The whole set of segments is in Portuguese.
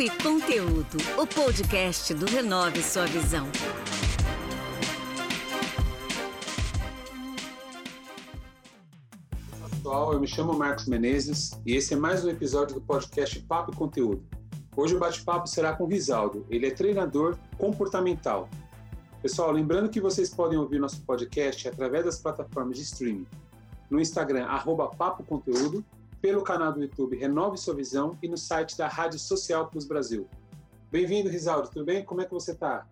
Papo e Conteúdo, o podcast do Renove Sua Visão. Pessoal, eu me chamo Marcos Menezes e esse é mais um episódio do podcast Papo e Conteúdo. Hoje o bate-papo será com Risaldo. Ele é treinador comportamental. Pessoal, lembrando que vocês podem ouvir nosso podcast através das plataformas de streaming. No Instagram, arroba Papo Conteúdo pelo canal do YouTube Renove Sua Visão e no site da Rádio Social Plus Brasil. Bem-vindo, Risaldo, tudo bem? Como é que você está?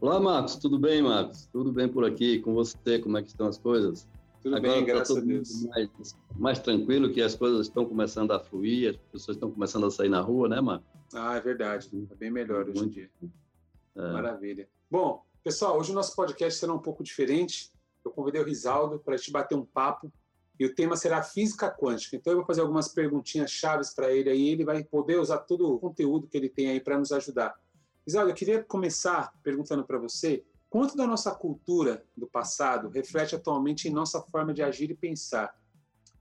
Olá, Marcos, tudo bem, Marcos? Tudo bem por aqui? Com você, como é que estão as coisas? Tudo Agora bem, graças a Deus. Mais, mais tranquilo, que as coisas estão começando a fluir, as pessoas estão começando a sair na rua, né, Marcos? Ah, é verdade. Está bem melhor hoje em dia. É. Maravilha. Bom, pessoal, hoje o nosso podcast será um pouco diferente. Eu convidei o Risaldo para a gente bater um papo e o tema será física quântica. Então eu vou fazer algumas perguntinhas chaves para ele aí, ele vai poder usar todo o conteúdo que ele tem aí para nos ajudar. Isabel, eu queria começar perguntando para você, quanto da nossa cultura do passado reflete atualmente em nossa forma de agir e pensar?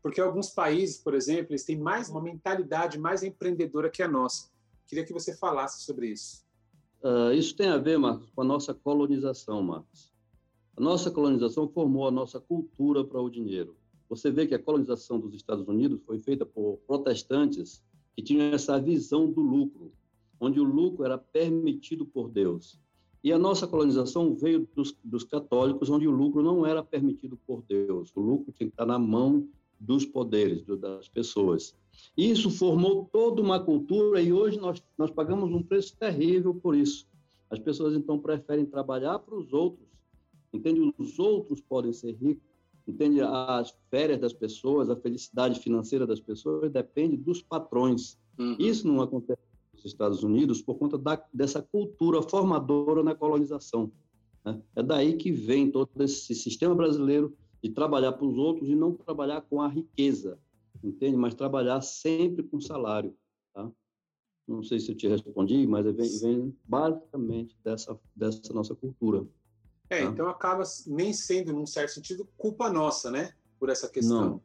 Porque alguns países, por exemplo, eles têm mais uma mentalidade mais empreendedora que a nossa. Queria que você falasse sobre isso. Uh, isso tem a ver, Marcos, com a nossa colonização, Marcos. A nossa colonização formou a nossa cultura para o dinheiro. Você vê que a colonização dos Estados Unidos foi feita por protestantes que tinham essa visão do lucro, onde o lucro era permitido por Deus. E a nossa colonização veio dos, dos católicos, onde o lucro não era permitido por Deus. O lucro tinha que estar na mão dos poderes, das pessoas. Isso formou toda uma cultura e hoje nós, nós pagamos um preço terrível por isso. As pessoas então preferem trabalhar para os outros. Entende? Os outros podem ser ricos Entende? As férias das pessoas, a felicidade financeira das pessoas depende dos patrões. Uhum. Isso não acontece nos Estados Unidos por conta da, dessa cultura formadora na colonização. Né? É daí que vem todo esse sistema brasileiro de trabalhar para os outros e não trabalhar com a riqueza, entende? Mas trabalhar sempre com salário, tá? Não sei se eu te respondi, mas vem, vem basicamente dessa, dessa nossa cultura. É, tá. então acaba nem sendo, num certo sentido, culpa nossa, né? Por essa questão.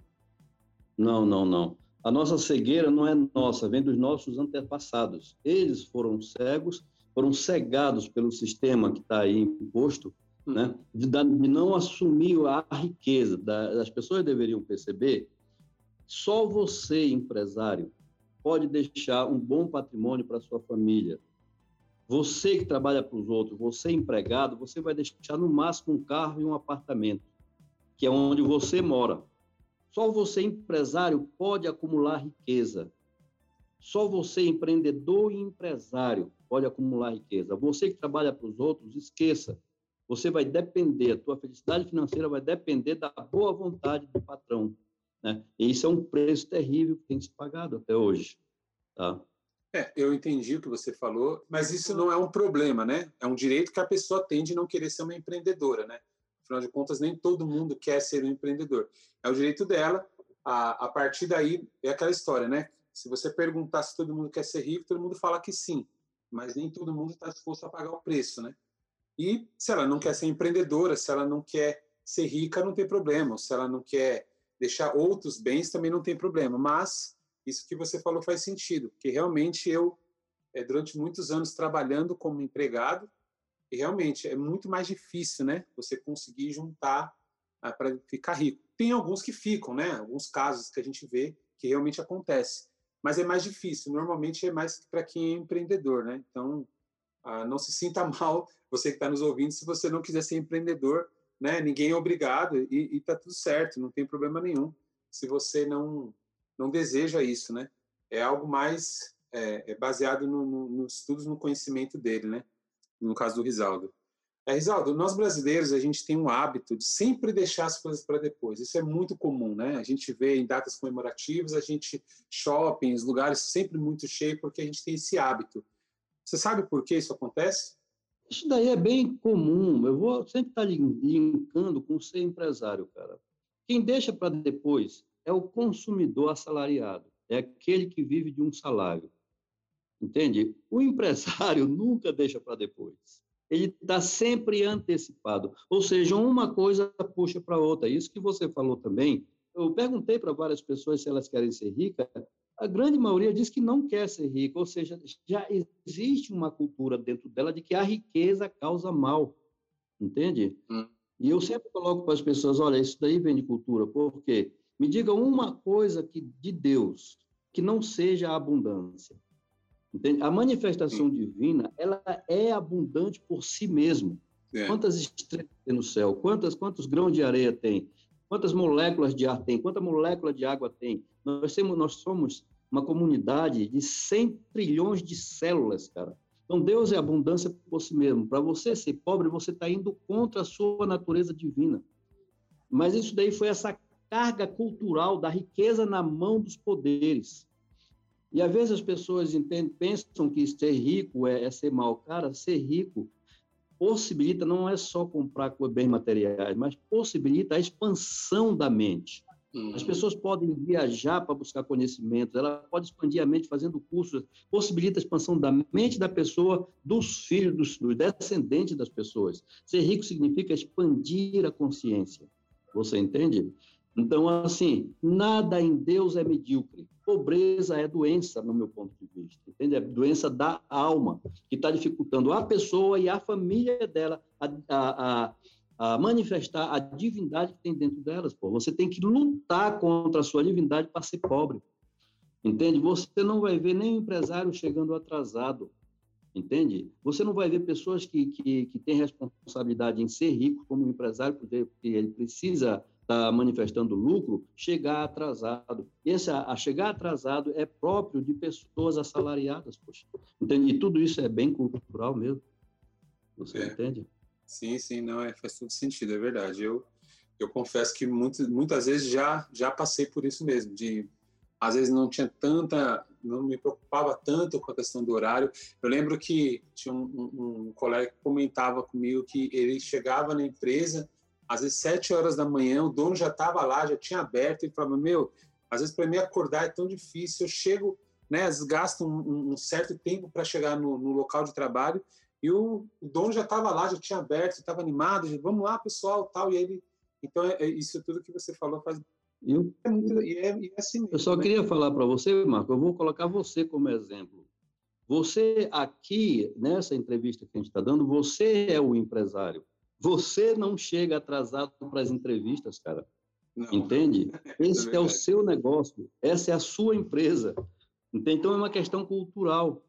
Não, não, não. não. A nossa cegueira não é nossa, vem dos nossos antepassados. Eles foram cegos, foram cegados pelo sistema que está aí imposto, hum. né? De, de, não assumir a riqueza. Da, as pessoas deveriam perceber. Só você, empresário, pode deixar um bom patrimônio para sua família. Você que trabalha para os outros, você empregado, você vai deixar no máximo um carro e um apartamento, que é onde você mora. Só você empresário pode acumular riqueza. Só você empreendedor e empresário pode acumular riqueza. Você que trabalha para os outros, esqueça. Você vai depender, a tua felicidade financeira vai depender da boa vontade do patrão. Né? E isso é um preço terrível que tem se pagado até hoje. Tá? É, eu entendi o que você falou, mas isso não é um problema, né? É um direito que a pessoa tem de não querer ser uma empreendedora, né? Afinal de contas, nem todo mundo quer ser um empreendedor. É o direito dela. A, a partir daí, é aquela história, né? Se você perguntar se todo mundo quer ser rico, todo mundo fala que sim, mas nem todo mundo está disposto a pagar o preço, né? E se ela não quer ser empreendedora, se ela não quer ser rica, não tem problema. Se ela não quer deixar outros bens, também não tem problema. Mas isso que você falou faz sentido, que realmente eu, é, durante muitos anos trabalhando como empregado, e realmente é muito mais difícil, né? Você conseguir juntar ah, para ficar rico. Tem alguns que ficam, né? Alguns casos que a gente vê que realmente acontece, mas é mais difícil. Normalmente é mais para quem é empreendedor, né? Então, ah, não se sinta mal, você que está nos ouvindo, se você não quiser ser empreendedor, né? Ninguém é obrigado e está tudo certo, não tem problema nenhum. Se você não não deseja isso, né? É algo mais é, é baseado no, no, nos estudos, no conhecimento dele, né? No caso do Risaldo. É, Risaldo, nós brasileiros, a gente tem um hábito de sempre deixar as coisas para depois. Isso é muito comum, né? A gente vê em datas comemorativas, a gente shoppings, lugares sempre muito cheios, porque a gente tem esse hábito. Você sabe por que isso acontece? Isso daí é bem comum. Eu vou sempre estar linkando com ser empresário, cara. Quem deixa para depois é o consumidor assalariado, é aquele que vive de um salário. Entende? O empresário nunca deixa para depois. Ele está sempre antecipado. Ou seja, uma coisa puxa para outra. Isso que você falou também. Eu perguntei para várias pessoas se elas querem ser ricas A grande maioria diz que não quer ser rico, ou seja, já existe uma cultura dentro dela de que a riqueza causa mal, entende? Hum. E eu sempre coloco para as pessoas, olha, isso daí vem de cultura, porque me diga uma coisa que de Deus que não seja a abundância. Entende? A manifestação Sim. divina, ela é abundante por si mesma. É. Quantas estrelas tem no céu? Quantas, quantos grãos de areia tem? Quantas moléculas de ar tem? Quanta molécula de água tem? Nós, temos, nós somos uma comunidade de 100 trilhões de células, cara. Então, Deus é abundância por si mesmo. Para você ser pobre, você está indo contra a sua natureza divina. Mas isso daí foi essa carga cultural da riqueza na mão dos poderes. E às vezes as pessoas entendem, pensam que ser rico é, é ser mal. Cara, ser rico possibilita não é só comprar bens materiais, mas possibilita a expansão da mente. As uhum. pessoas podem viajar para buscar conhecimento, ela pode expandir a mente fazendo cursos, possibilita a expansão da mente da pessoa, dos filhos, dos, dos descendentes das pessoas. Ser rico significa expandir a consciência. Você entende? Então, assim, nada em Deus é medíocre. Pobreza é doença, no meu ponto de vista, entende? É doença da alma, que está dificultando a pessoa e a família dela a, a, a, a, manifestar a divindade que tem dentro delas. Pô. Você tem que lutar contra a sua divindade para ser pobre, entende? Você não vai ver nem empresário chegando atrasado, entende? Você não vai ver pessoas que, que, que têm responsabilidade em ser rico como empresário, porque ele precisa está manifestando lucro chegar atrasado. Esse a, chegar atrasado é próprio de pessoas assalariadas, poxa. Entende? E tudo isso é bem cultural mesmo. Você é. entende? Sim, sim, não, é, faz todo sentido, é verdade. Eu, eu confesso que muito, muitas vezes já, já passei por isso mesmo, de às vezes não tinha tanta, não me preocupava tanto com a questão do horário. Eu lembro que tinha um, um, um colega que comentava comigo que ele chegava na empresa às vezes sete horas da manhã, o dono já estava lá, já tinha aberto, e falava, meu, às vezes para mim acordar é tão difícil, eu chego, né, às vezes gasto um, um certo tempo para chegar no, no, local de trabalho, e o, o dono já estava lá, já tinha aberto, estava animado, já, vamos lá, pessoal, tal, e ele, então é, é isso tudo que você falou faz eu, é muito, e é, e é assim mesmo, eu só né? queria falar para você, Marco, eu vou colocar você como exemplo. Você aqui, nessa entrevista que a gente está dando, você é o empresário. Você não chega atrasado para as entrevistas, cara. Não. Entende? Esse é, é, o seu negócio, essa é a sua empresa. Então é uma questão cultural.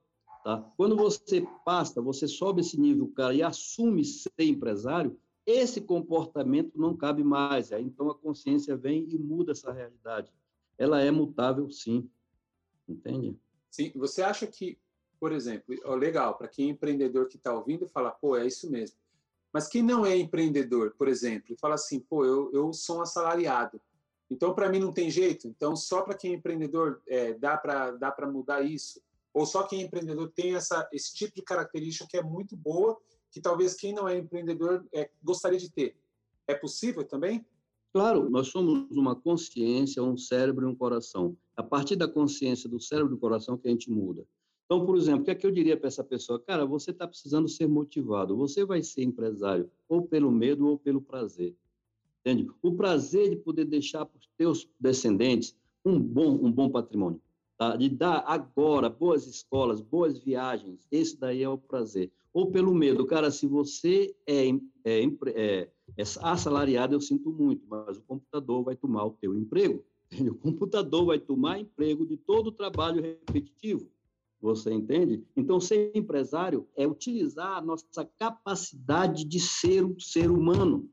Tá? Quando você passa, você sobe esse nível, cara, e assume ser empresário, esse comportamento não cabe mais. Aí, então a consciência vem e muda essa realidade. Ela é mutável, sim. Entende? Sim. Você acha que, por exemplo, legal, para quem é empreendedor que está ouvindo, fala, pô, é isso mesmo. Mas quem não é empreendedor, por exemplo, e fala assim, pô, eu, eu sou um assalariado, então para mim não tem jeito, então só para quem é empreendedor é, dá para dá mudar isso, ou só quem é empreendedor tem essa, esse tipo de característica que é muito boa, que talvez quem não é empreendedor é, gostaria de ter. É possível também? Claro, nós somos uma consciência, um cérebro e um coração. A partir da consciência do cérebro e do coração que a gente muda. Então, por exemplo, o que é que eu diria para essa pessoa? Cara, você está precisando ser motivado. Você vai ser empresário ou pelo medo ou pelo prazer. Entende? O prazer de poder deixar para os teus descendentes um bom, um bom patrimônio. Tá? De dar agora boas escolas, boas viagens. Esse daí é o prazer. Ou pelo medo. Cara, se você é, é, é, é assalariado, eu sinto muito, mas o computador vai tomar o teu emprego. Entende? O computador vai tomar emprego de todo o trabalho repetitivo. Você entende? Então, ser empresário é utilizar a nossa capacidade de ser um ser humano.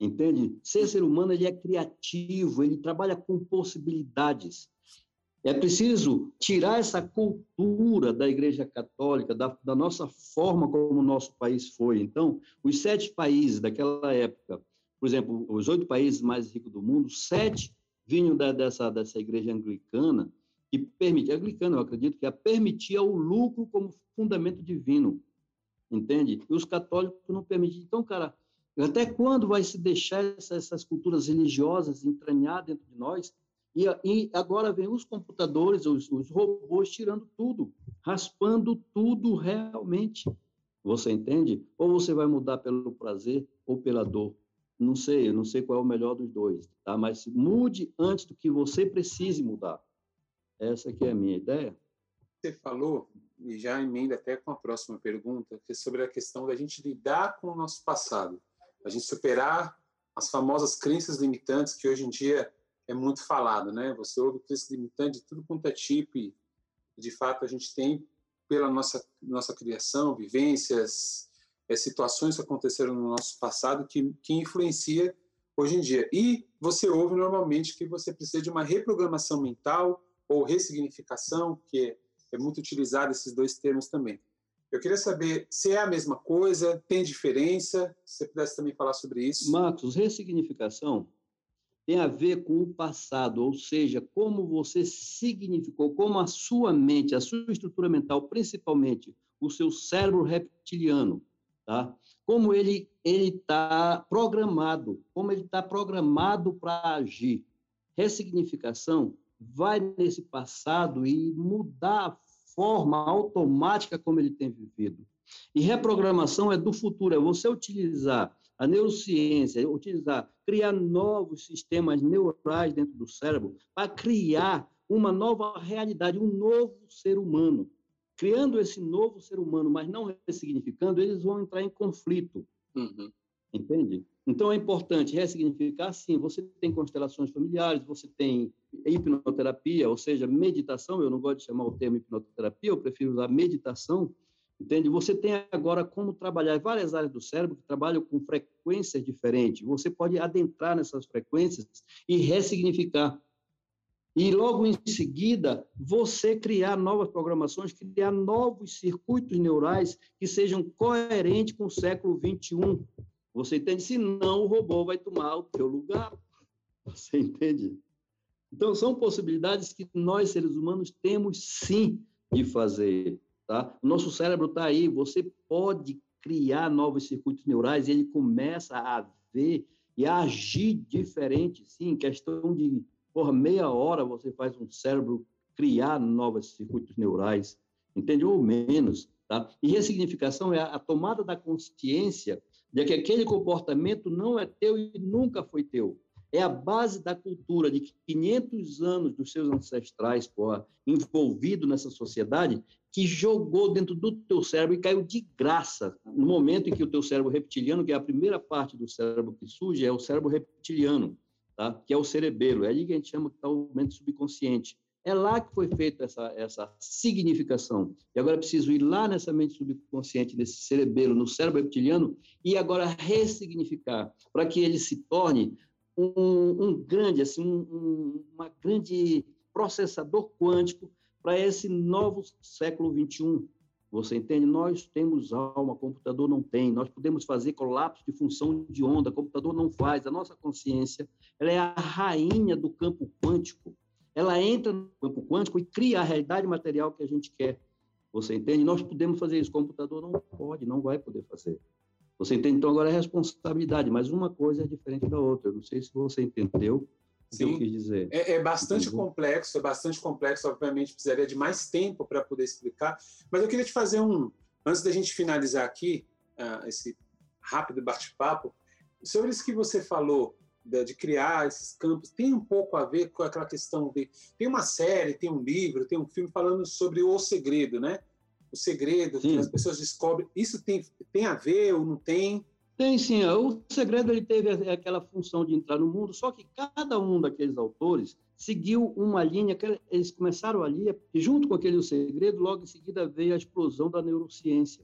Entende? Ser ser humano ele é criativo, ele trabalha com possibilidades. É preciso tirar essa cultura da Igreja Católica, da, da nossa forma como o nosso país foi. Então, os sete países daquela época, por exemplo, os oito países mais ricos do mundo, sete vinham da, dessa, dessa igreja anglicana, que permitia, anglicano, eu acredito, que a permitia o lucro como fundamento divino, entende? E os católicos não permitiam. Então, cara, até quando vai se deixar essa, essas culturas religiosas entranhar dentro de nós? E, e agora vem os computadores, os, os robôs tirando tudo, raspando tudo realmente. Você entende? Ou você vai mudar pelo prazer ou pela dor. Não sei, não sei qual é o melhor dos dois, tá? Mas mude antes do que você precise mudar. Essa que é a minha ideia. Você falou, e já emenda até com a próxima pergunta, que é sobre a questão da gente lidar com o nosso passado, a gente superar as famosas crenças limitantes que hoje em dia é muito falado, né? Você ouve crenças limitantes de tudo quanto é tipo e, de fato, a gente tem, pela nossa, nossa criação, vivências, é, situações que aconteceram no nosso passado que, que influencia hoje em dia. E você ouve normalmente que você precisa de uma reprogramação mental ou ressignificação, que é, muito utilizado esses dois termos também. Eu queria saber se é a mesma coisa, tem diferença, se você pudesse também falar sobre isso. Marcos, ressignificação tem a ver com o passado, ou seja, como você significou, como a sua mente, a sua estrutura mental, principalmente o seu cérebro reptiliano, tá? Como ele ele está programado, como ele está programado para agir. Ressignificação vai nesse passado e mudar a forma automática como ele tem vivido. E reprogramação é do futuro, é você utilizar a neurociência, utilizar, criar novos sistemas neurais dentro do cérebro para criar uma nova realidade, um novo ser humano. Criando esse novo ser humano, mas não ressignificando, eles vão entrar em conflito. Uhum. Entende? Então é importante ressignificar, sim. Você tem constelações familiares, você tem hipnoterapia, ou seja, meditação. Eu não gosto de chamar o termo hipnoterapia, eu prefiro usar meditação. Entende? Você tem agora como trabalhar várias áreas do cérebro que trabalham com frequências diferentes. Você pode adentrar nessas frequências e ressignificar. E logo em seguida, você criar novas programações, criar novos circuitos neurais que sejam coerentes com o século 21. Você entende? Senão o robô vai tomar o teu lugar. Você entende? Então, são possibilidades que nós, seres humanos, temos sim de fazer. Tá? O nosso cérebro está aí, você pode criar novos circuitos neurais e ele começa a ver e a agir diferente, sim, questão de por meia hora você faz um cérebro criar novos circuitos neurais, entende? Ou menos, tá? E ressignificação é a tomada da consciência de que aquele comportamento não é teu e nunca foi teu. É a base da cultura de 500 anos dos seus ancestrais, porra, envolvido nessa sociedade, que jogou dentro do teu cérebro e caiu de graça. No momento em que o teu cérebro reptiliano, que é a primeira parte do cérebro que surge, é o cérebro reptiliano tá? que é o cerebelo. É ali que a gente chama que está o mente subconsciente. É lá que foi feita essa, essa significação. E agora preciso ir lá nessa mente subconsciente, nesse cerebelo, no cérebro reptiliano, e agora ressignificar, para que ele se torne um, um grande, assim, um, uma grande processador quântico para esse novo século 21, você entende? Nós temos alma, computador não tem. Nós podemos fazer colapso de função de onda, computador não faz. A nossa consciência, ela é a rainha do campo quântico. Ela entra no campo quântico e cria a realidade material que a gente quer. Você entende? Nós podemos fazer isso. O computador não pode, não vai poder fazer. Você entende? Então agora é responsabilidade, mas uma coisa é diferente da outra. Eu não sei se você entendeu. Sim, que eu quis dizer. É, é bastante complexo, é bastante complexo, obviamente precisaria de mais tempo para poder explicar, mas eu queria te fazer um, antes da gente finalizar aqui, uh, esse rápido bate-papo, sobre isso que você falou, de, de, criar esses campos, tem um pouco a ver com aquela questão de... Tem uma série, tem um livro, tem um filme falando sobre o segredo, né? O segredo Sim. que as pessoas descobrem. Isso tem, tem a ver ou não tem? Tem sim. O segredo ele teve aquela função de entrar no mundo, só que cada um daqueles autores seguiu uma linha que eles começaram ali, e junto com aquele segredo, logo em seguida veio a explosão da neurociência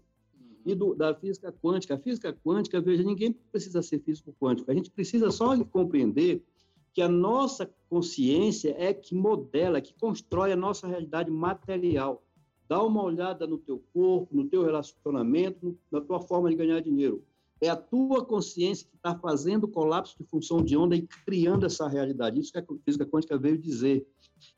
e do, da física quântica. A física quântica, veja, ninguém precisa ser físico quântico. A gente precisa só compreender que a nossa consciência é que modela, que constrói a nossa realidade material. Dá uma olhada no teu corpo, no teu relacionamento, na tua forma de ganhar dinheiro é a tua consciência que está fazendo o colapso de função de onda e criando essa realidade. Isso que a física quântica veio dizer.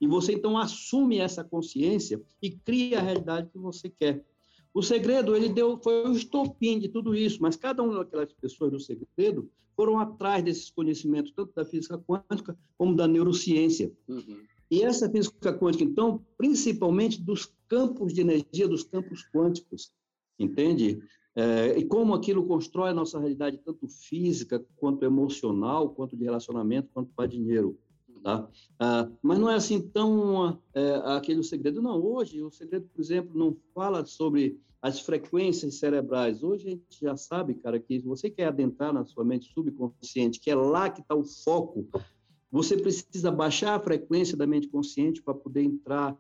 E você então assume essa consciência e cria a realidade que você quer. O segredo ele deu foi o estopim de tudo isso, mas cada uma daquelas pessoas do segredo foram atrás desses conhecimentos tanto da física quântica como da neurociência. Uhum. E essa física quântica, então, principalmente dos campos de energia, dos campos quânticos, entende? É, e como aquilo constrói a nossa realidade, tanto física, quanto emocional, quanto de relacionamento, quanto para dinheiro. Tá? Ah, mas não é assim tão é, aquele segredo. Não, hoje o segredo, por exemplo, não fala sobre as frequências cerebrais. Hoje a gente já sabe, cara, que se você quer adentrar na sua mente subconsciente, que é lá que está o foco, você precisa baixar a frequência da mente consciente para poder entrar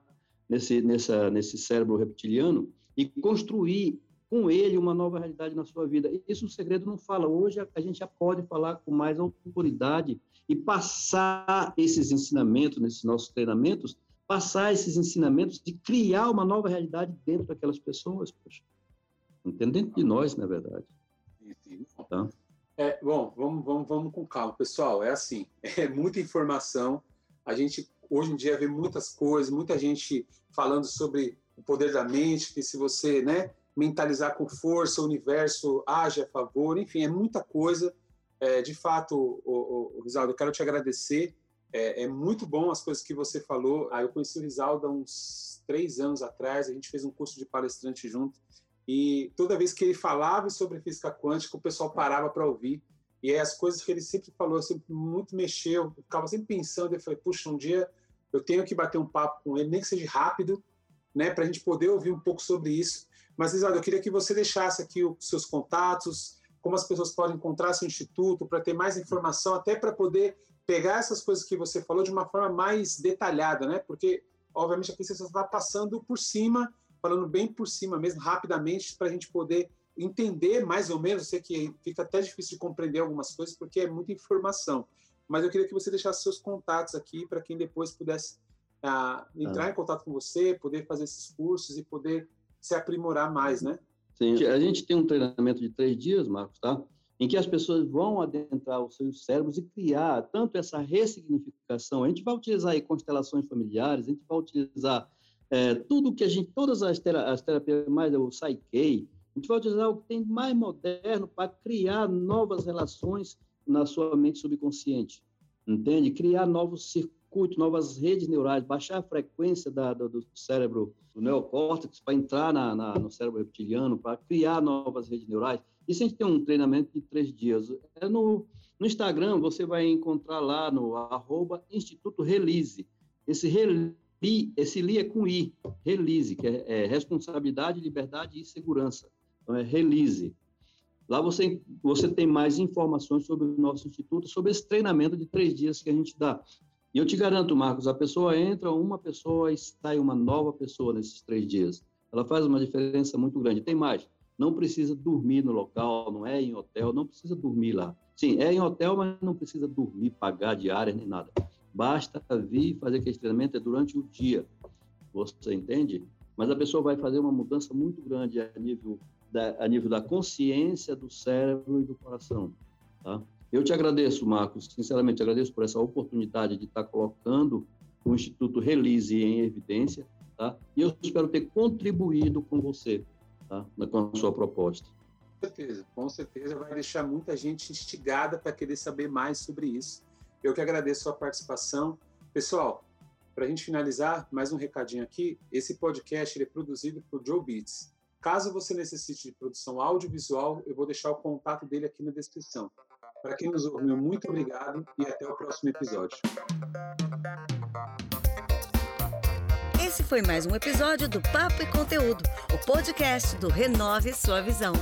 nesse, nessa, nesse cérebro reptiliano e construir com ele uma nova realidade na sua vida. Isso o segredo não fala. Hoje a gente já pode falar com mais autoridade e passar esses ensinamentos, nesses nossos treinamentos, passar esses ensinamentos de criar uma nova realidade dentro daquelas pessoas, poxa. Entendendo de nós, na verdade. Tá? É, bom, vamos, vamos, vamos com calma. Pessoal, é assim, é muita informação. A gente, hoje em dia, vê muitas coisas, muita gente falando sobre o poder da mente, que se você né, mentalizar com força, o universo age a favor, enfim, é muita coisa. É, de fato, o, o, Risaldo, eu quero te agradecer é, é, muito bom as coisas que você falou. Ah, eu conheci o Risaldo há uns três anos atrás, a gente fez um curso de palestrante junto, e toda vez que ele falava sobre física quântica, o pessoal parava para ouvir. E as coisas que ele sempre falou, sempre muito mexeu, eu ficava sempre pensando, eu falei, puxa, um dia eu tenho que bater um papo com ele, nem que seja rápido, né, para a gente poder ouvir um pouco sobre isso. Mas, Risaldo, eu queria que você deixasse aqui os seus contatos, como as pessoas podem encontrar seu instituto, para ter mais informação, até para poder pegar essas coisas que você falou de uma forma mais detalhada, né? Porque, obviamente, aqui você está passando por cima, falando bem por cima mesmo, rapidamente, para a gente poder entender mais ou menos. Eu sei que fica até difícil de compreender algumas coisas, porque é muita informação. Mas eu queria que você deixasse seus contatos aqui para quem depois pudesse ah, entrar ah. em contato com você, poder fazer esses cursos e poder se aprimorar mais, né? Sim, a gente tem um treinamento de três dias, Marcos, tá? em que as pessoas vão adentrar os seus cérebros e criar tanto essa ressignificação. A gente vai utilizar aí constelações familiares, a gente vai utilizar é, tudo que a gente, todas as, tera, as terapias mais, o Psyche, a gente vai utilizar o que tem mais moderno para criar novas relações na sua mente subconsciente, entende? Criar novos circuitos, novas redes neurais, baixar a frequência da, do, do cérebro, do neocórtex, para entrar na, na, no cérebro reptiliano, para criar novas redes neurais. Isso a gente tem um treinamento de três dias. É no, no Instagram, você vai encontrar lá no arroba Instituto Release. Esse Release esse li é com I, release, que é, é, responsabilidade, liberdade e segurança. Então, é release. Lá você, você tem mais informações sobre o nosso instituto, sobre esse treinamento de três dias que a gente dá. E eu te garanto, Marcos, a pessoa entra uma pessoa sai uma nova pessoa nesses três dias. Ela faz uma diferença muito grande. Tem mais não precisa dormir no local, não é em hotel, não precisa dormir lá. Sim, é em hotel, mas não precisa dormir, pagar diária nem nada. Basta vir fazer aquele treinamento é durante o dia. Você entende? Mas a pessoa vai fazer uma mudança muito grande a nível da, a nível da consciência, do cérebro e do coração. Tá? Eu te agradeço, Marcos, sinceramente, agradeço por essa oportunidade de estar colocando o Instituto Release em evidência, tá? E eu espero ter contribuído com você tá? com a sua proposta. Com certeza, com certeza vai deixar muita gente instigada para querer saber mais sobre isso. Eu que agradeço a sua participação. Pessoal, para a gente finalizar, mais um recadinho aqui. Esse podcast é produzido por Joe Beats. Caso você necessite de produção audiovisual, eu vou deixar o contato dele aqui na descrição. Para quem nos ouviu, muito obrigado e até o próximo episódio. Esse foi mais um episódio do Papo e Conteúdo, o podcast do Renove Sua Visão.